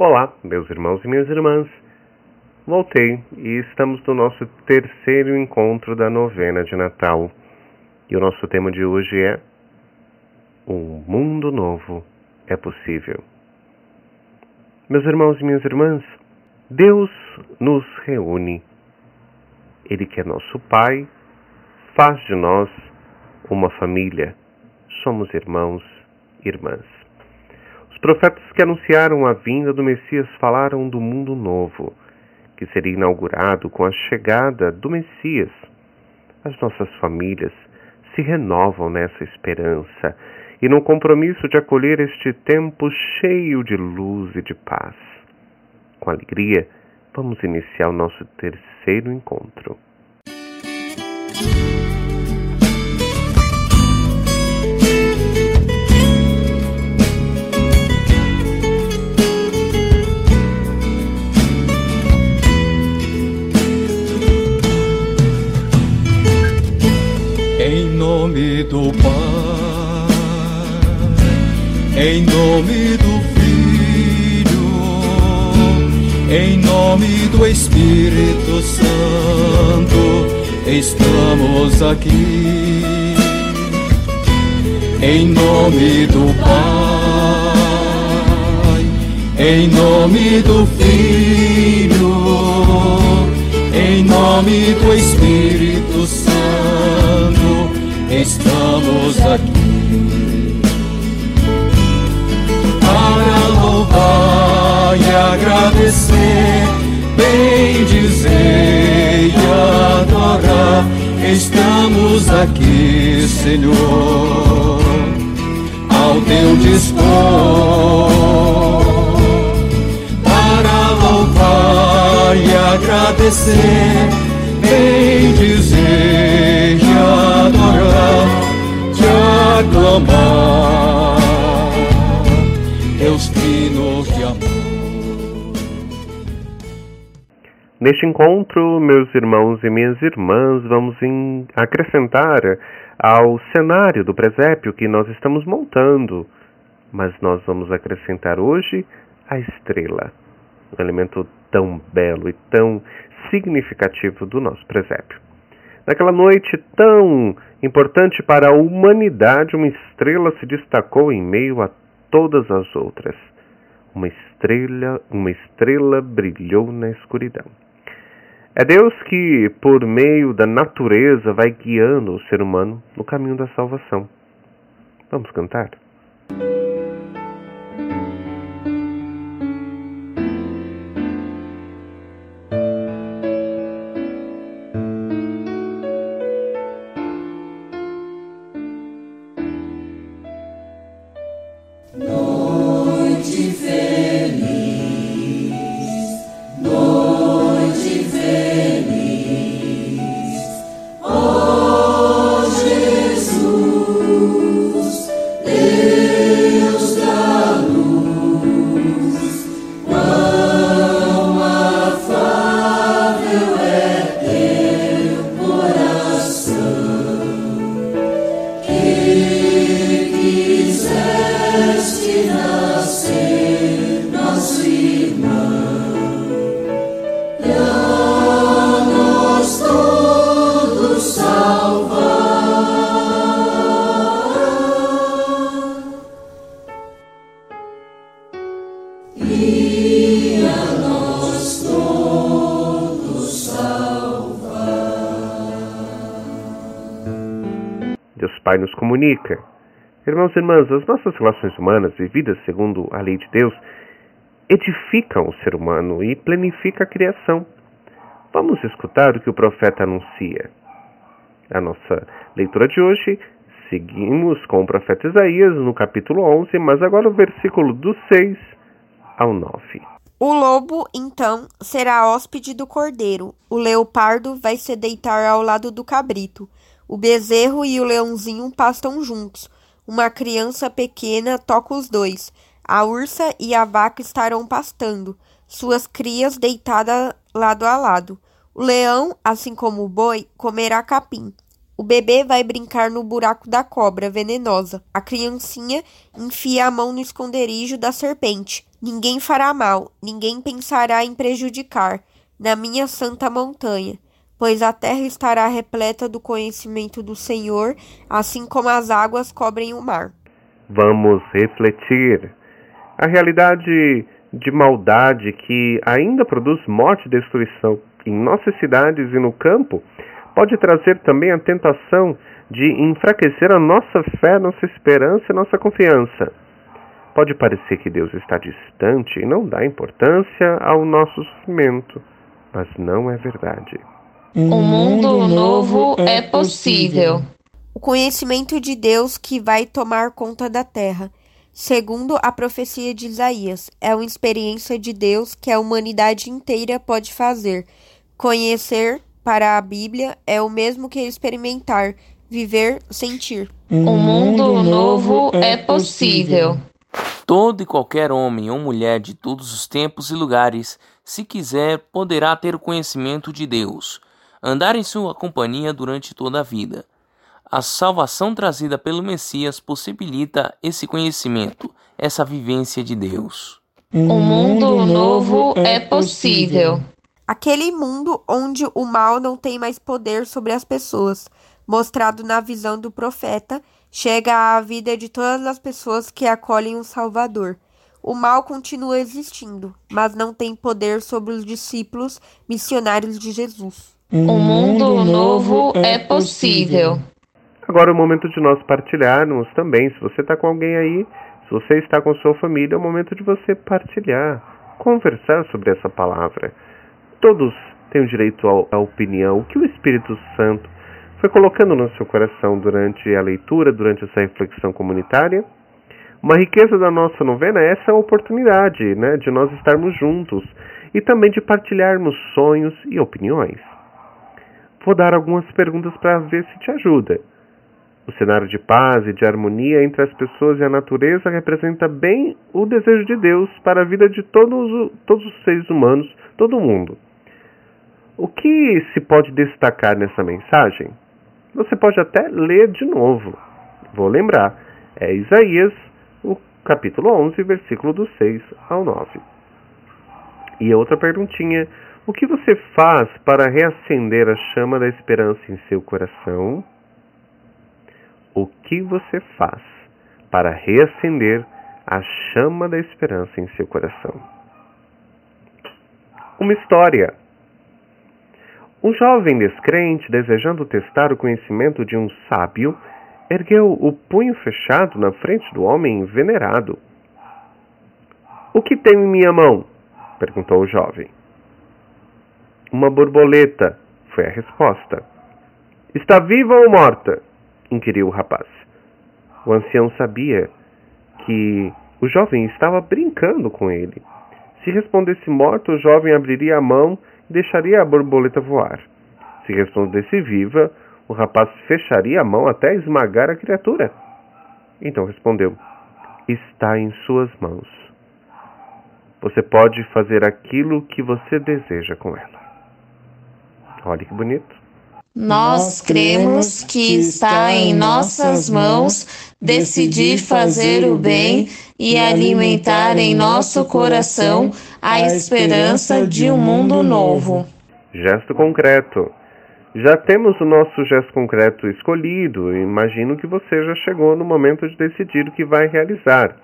Olá, meus irmãos e minhas irmãs. Voltei e estamos no nosso terceiro encontro da novena de Natal. E o nosso tema de hoje é Um mundo novo é possível. Meus irmãos e minhas irmãs, Deus nos reúne. Ele que é nosso Pai, faz de nós uma família. Somos irmãos e irmãs. Os profetas que anunciaram a vinda do Messias falaram do mundo novo, que seria inaugurado com a chegada do Messias. As nossas famílias se renovam nessa esperança e no compromisso de acolher este tempo cheio de luz e de paz. Com alegria, vamos iniciar o nosso terceiro encontro. Nome do Pai, em nome do Filho, em nome do Espírito Santo, estamos aqui. Em nome do Pai, em nome do Filho, em nome do Espírito Santo estamos aqui para louvar e agradecer, bem dizer e adorar. Estamos aqui, Senhor, ao teu dispor para louvar e agradecer, bem dizer aclamar, Deus Trino de amor. Neste encontro, meus irmãos e minhas irmãs, vamos acrescentar ao cenário do presépio que nós estamos montando, mas nós vamos acrescentar hoje a estrela, um elemento tão belo e tão significativo do nosso presépio. Naquela noite tão importante para a humanidade, uma estrela se destacou em meio a todas as outras. Uma estrela, uma estrela brilhou na escuridão. É Deus que, por meio da natureza, vai guiando o ser humano no caminho da salvação. Vamos cantar? Deus Pai nos comunica. Irmãos e irmãs, as nossas relações humanas, vividas segundo a lei de Deus, edificam o ser humano e planificam a criação. Vamos escutar o que o profeta anuncia. A nossa leitura de hoje, seguimos com o profeta Isaías no capítulo 11, mas agora o versículo do 6 ao 9. O lobo, então, será hóspede do cordeiro, o leopardo vai se deitar ao lado do cabrito, o bezerro e o leãozinho pastam juntos, uma criança pequena toca os dois, a ursa e a vaca estarão pastando, suas crias deitadas lado a lado. O leão, assim como o boi, comerá capim. O bebê vai brincar no buraco da cobra venenosa. A criancinha enfia a mão no esconderijo da serpente. Ninguém fará mal, ninguém pensará em prejudicar, na minha santa montanha, pois a terra estará repleta do conhecimento do Senhor, assim como as águas cobrem o mar. Vamos refletir. A realidade de maldade que ainda produz morte e destruição em nossas cidades e no campo pode trazer também a tentação de enfraquecer a nossa fé, nossa esperança e nossa confiança. Pode parecer que Deus está distante e não dá importância ao nosso sofrimento, mas não é verdade. Um mundo novo é possível. O conhecimento de Deus que vai tomar conta da terra. Segundo a profecia de Isaías, é uma experiência de Deus que a humanidade inteira pode fazer. Conhecer para a Bíblia é o mesmo que experimentar, viver, sentir. Um mundo novo é possível. Todo e qualquer homem ou mulher de todos os tempos e lugares, se quiser, poderá ter o conhecimento de Deus, andar em sua companhia durante toda a vida. A salvação trazida pelo Messias possibilita esse conhecimento, essa vivência de Deus. Um mundo novo é possível. Aquele mundo onde o mal não tem mais poder sobre as pessoas, mostrado na visão do profeta, chega à vida de todas as pessoas que acolhem o Salvador. O mal continua existindo, mas não tem poder sobre os discípulos missionários de Jesus. Um mundo novo é possível. Agora é o momento de nós partilharmos também. Se você está com alguém aí, se você está com sua família, é o momento de você partilhar, conversar sobre essa palavra. Todos têm o direito à opinião. O que o Espírito Santo foi colocando no seu coração durante a leitura, durante essa reflexão comunitária? Uma riqueza da nossa novena é essa oportunidade né, de nós estarmos juntos e também de partilharmos sonhos e opiniões. Vou dar algumas perguntas para ver se te ajuda. O cenário de paz e de harmonia entre as pessoas e a natureza representa bem o desejo de Deus para a vida de todos, todos os seres humanos, todo mundo. O que se pode destacar nessa mensagem? Você pode até ler de novo. Vou lembrar. É Isaías, o capítulo 11, versículo do 6 ao 9. E outra perguntinha: o que você faz para reacender a chama da esperança em seu coração? O que você faz para reacender a chama da esperança em seu coração? Uma história. Um jovem descrente, desejando testar o conhecimento de um sábio, ergueu o punho fechado na frente do homem venerado. O que tem em minha mão? perguntou o jovem. Uma borboleta, foi a resposta. Está viva ou morta? inquiriu o rapaz. O ancião sabia que o jovem estava brincando com ele. Se respondesse morto, o jovem abriria a mão deixaria a borboleta voar. Se respondesse viva, o rapaz fecharia a mão até esmagar a criatura. Então respondeu: Está em suas mãos. Você pode fazer aquilo que você deseja com ela. Olha que bonito. Nós cremos que está em nossas mãos decidir fazer o bem e alimentar em nosso coração a esperança de um mundo novo. Gesto concreto. Já temos o nosso gesto concreto escolhido. Imagino que você já chegou no momento de decidir o que vai realizar.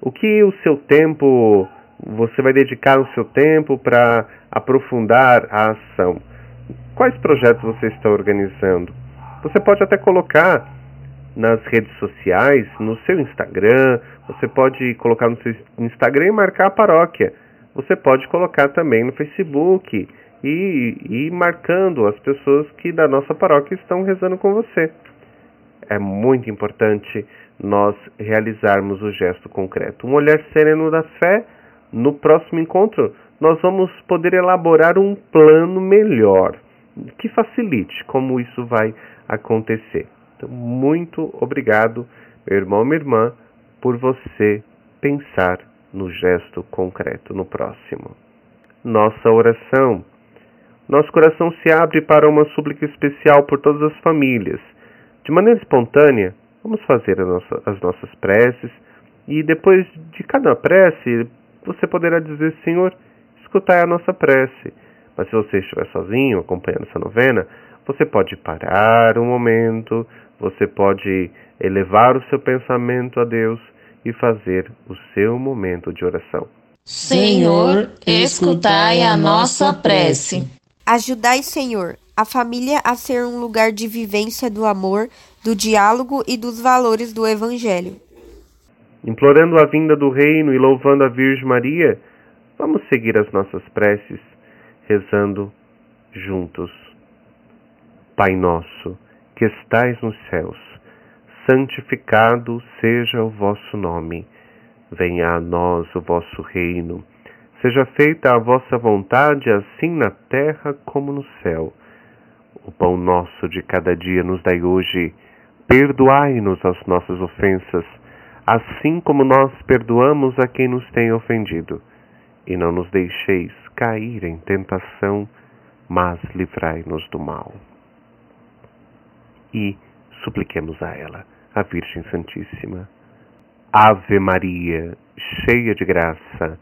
O que o seu tempo, você vai dedicar o seu tempo para aprofundar a ação? Quais projetos você está organizando? Você pode até colocar nas redes sociais, no seu Instagram, você pode colocar no seu Instagram e marcar a paróquia. Você pode colocar também no Facebook e ir marcando as pessoas que da nossa paróquia estão rezando com você. É muito importante nós realizarmos o gesto concreto. Um olhar sereno da fé, no próximo encontro, nós vamos poder elaborar um plano melhor que facilite como isso vai acontecer. Então, muito obrigado, meu irmão, minha irmã, por você pensar no gesto concreto no próximo. Nossa oração. nosso coração se abre para uma súplica especial por todas as famílias. De maneira espontânea, vamos fazer nossa, as nossas preces e depois de cada prece, você poderá dizer: Senhor, escutai a nossa prece. Mas se você estiver sozinho acompanhando essa novena, você pode parar um momento, você pode elevar o seu pensamento a Deus e fazer o seu momento de oração. Senhor, escutai a nossa prece. Ajudai, Senhor, a família a ser um lugar de vivência do amor, do diálogo e dos valores do Evangelho. Implorando a vinda do Reino e louvando a Virgem Maria, vamos seguir as nossas preces, rezando juntos. Pai nosso, que estais nos céus, santificado seja o vosso nome. Venha a nós o vosso reino. Seja feita a vossa vontade, assim na terra como no céu. O pão nosso de cada dia nos dai hoje. Perdoai-nos as nossas ofensas, assim como nós perdoamos a quem nos tem ofendido. E não nos deixeis cair em tentação, mas livrai-nos do mal e supliquemos a ela, a Virgem Santíssima. Ave Maria, cheia de graça,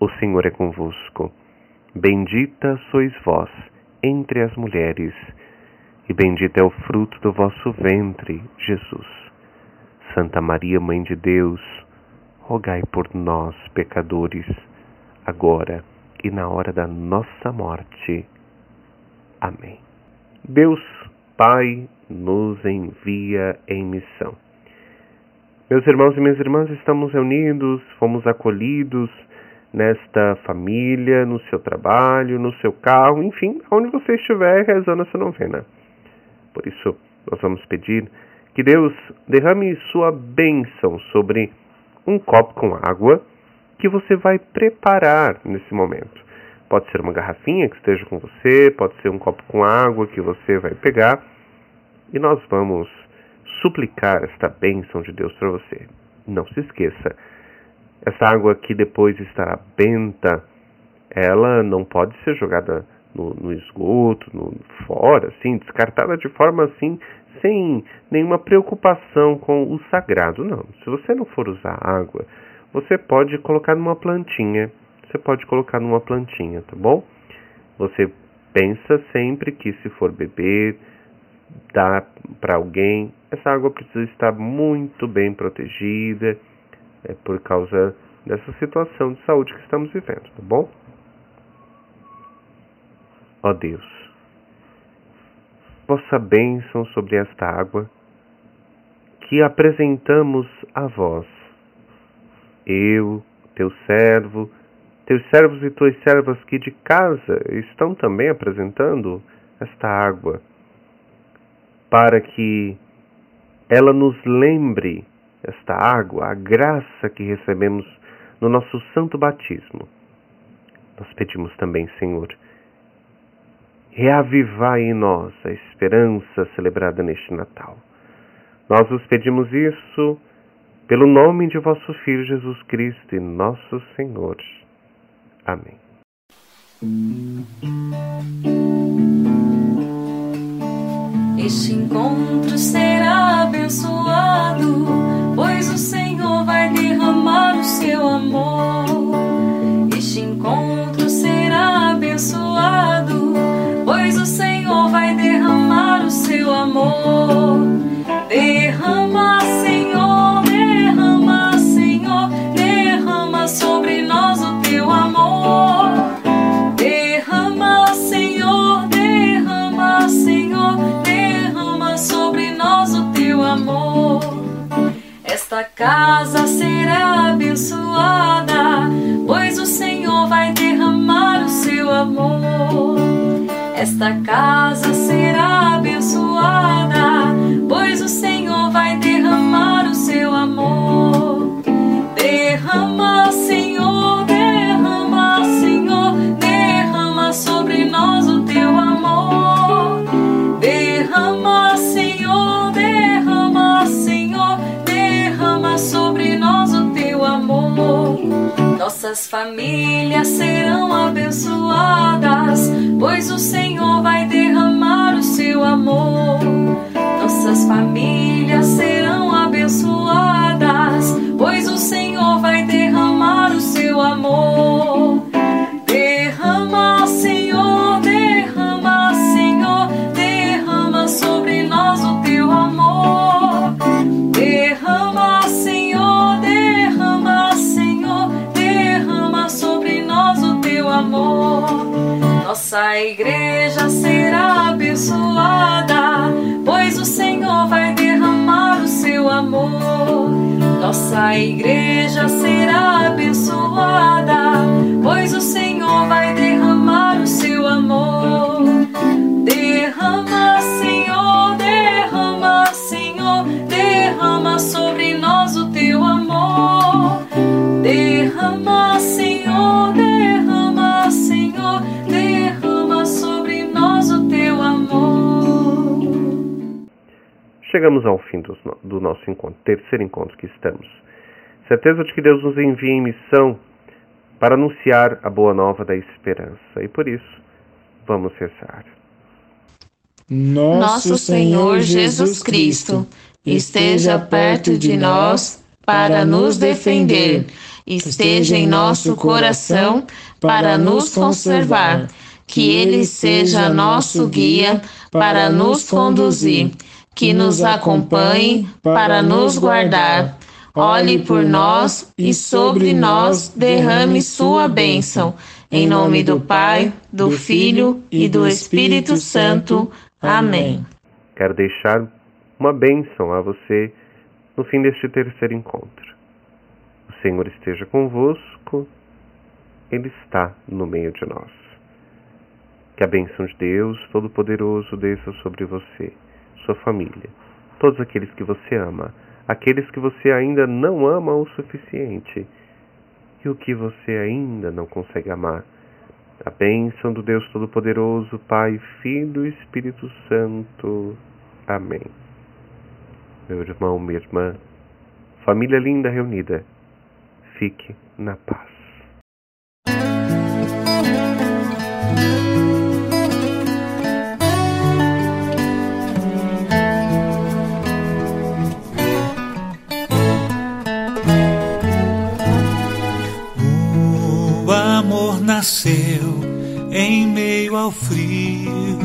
o Senhor é convosco. Bendita sois vós entre as mulheres, e bendito é o fruto do vosso ventre, Jesus. Santa Maria, Mãe de Deus, rogai por nós, pecadores, agora e na hora da nossa morte. Amém. Deus Pai nos envia em missão. Meus irmãos e minhas irmãs, estamos reunidos, fomos acolhidos nesta família, no seu trabalho, no seu carro, enfim, onde você estiver rezando essa novena. Por isso, nós vamos pedir que Deus derrame sua bênção sobre um copo com água que você vai preparar nesse momento. Pode ser uma garrafinha que esteja com você, pode ser um copo com água que você vai pegar e nós vamos suplicar esta bênção de Deus para você. Não se esqueça, essa água que depois estará benta, ela não pode ser jogada no, no esgoto, no, fora, assim, descartada de forma assim, sem nenhuma preocupação com o sagrado. Não. Se você não for usar água, você pode colocar numa plantinha você pode colocar numa plantinha, tá bom? Você pensa sempre que se for beber, dar para alguém, essa água precisa estar muito bem protegida é, por causa dessa situação de saúde que estamos vivendo, tá bom? Ó Deus, vossa bênção sobre esta água que apresentamos a vós, eu, teu servo, teus servos e tuas servas que de casa estão também apresentando esta água, para que ela nos lembre, esta água, a graça que recebemos no nosso santo batismo. Nós pedimos também, Senhor, reavivai em nós a esperança celebrada neste Natal. Nós vos pedimos isso pelo nome de vosso Filho Jesus Cristo e nosso Senhor. Amém. Este encontro será abençoado, pois o Senhor vai derramar o seu amor. Esta casa será abençoada, pois o Senhor vai derramar o seu amor. Esta casa será abençoada, pois o Senhor vai derramar o seu amor. Derrama, Nossas famílias serão abençoadas, pois o Senhor vai derramar o seu amor. Nossas famílias serão abençoadas, igreja será abençoada, pois o Senhor vai derramar o seu amor. Nossa igreja será abençoada, pois o Senhor vai derramar Chegamos ao fim do, do nosso encontro, terceiro encontro que estamos. Certeza de que Deus nos envia em missão para anunciar a boa nova da esperança. E por isso, vamos rezar. Nosso Senhor Jesus Cristo esteja perto de nós para nos defender, esteja em nosso coração para nos conservar, que Ele seja nosso guia para nos conduzir, que nos acompanhe para nos guardar. Olhe por nós e sobre nós derrame sua bênção. Em nome do Pai, do Filho e do Espírito Santo. Amém. Quero deixar uma bênção a você no fim deste terceiro encontro. O Senhor esteja convosco, Ele está no meio de nós. Que a bênção de Deus Todo-Poderoso desça sobre você, sua família, todos aqueles que você ama, aqueles que você ainda não ama o suficiente e o que você ainda não consegue amar. A bênção do Deus Todo-Poderoso, Pai, Filho e Espírito Santo. Amém. Meu irmão, minha irmã, família linda reunida, fique na paz. Nasceu em meio ao frio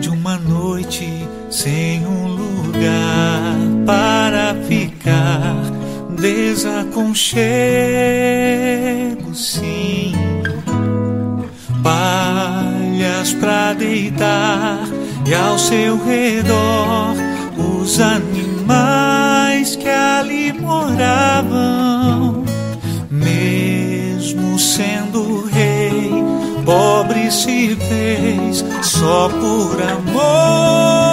de uma noite sem um lugar para ficar. Desaconchego, sim. Palhas pra deitar e ao seu redor os animais que ali moravam. Mesmo sendo pobre se fez só por amor.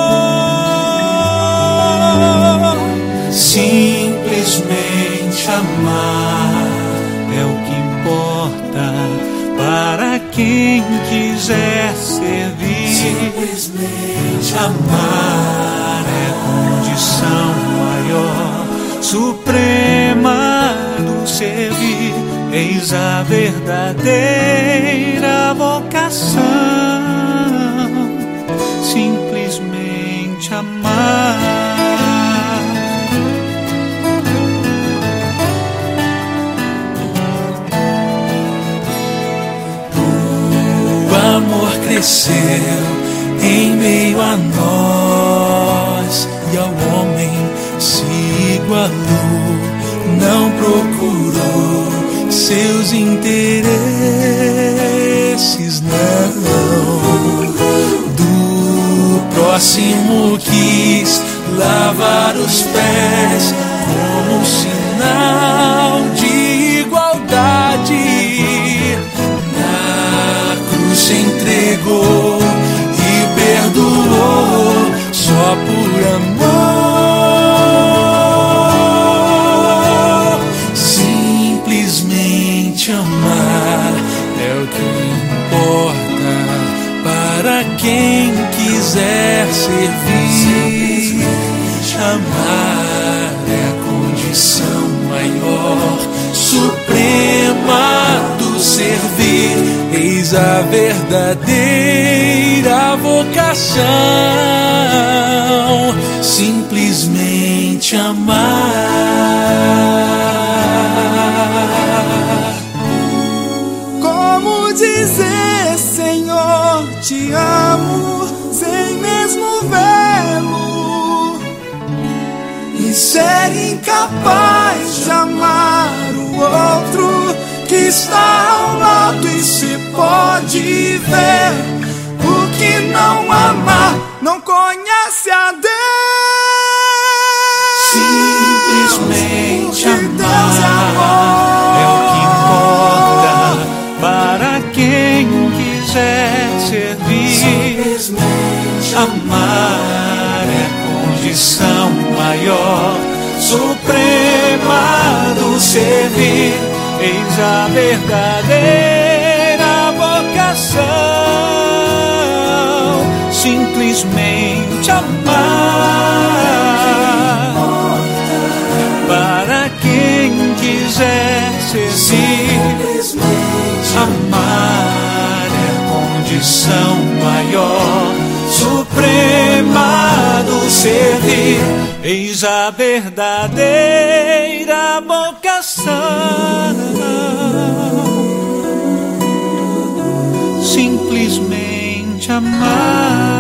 Simplesmente amar é o que importa para quem quiser servir. Simplesmente amar é condição maior, suprema do servir. Eis a verdadeira vocação. Simplesmente amar. O amor cresceu em meio a nós e ao homem se igualou, não procurou seus interesses, próximo quis lavar os pés como sinal de igualdade. Na cruz entregou suprema do servir, eis a verdadeira vocação. Está ao lado e se pode ver. O que não ama não conhece a Deus. Simplesmente é amar é o que importa para quem quiser servir. Amar é condição maior, suprema do servir. Eis a verdadeira vocação, simplesmente amar. Para quem quiser servir, amar é condição maior, suprema do servir. Eis a verdadeira vocação, simplesmente amar.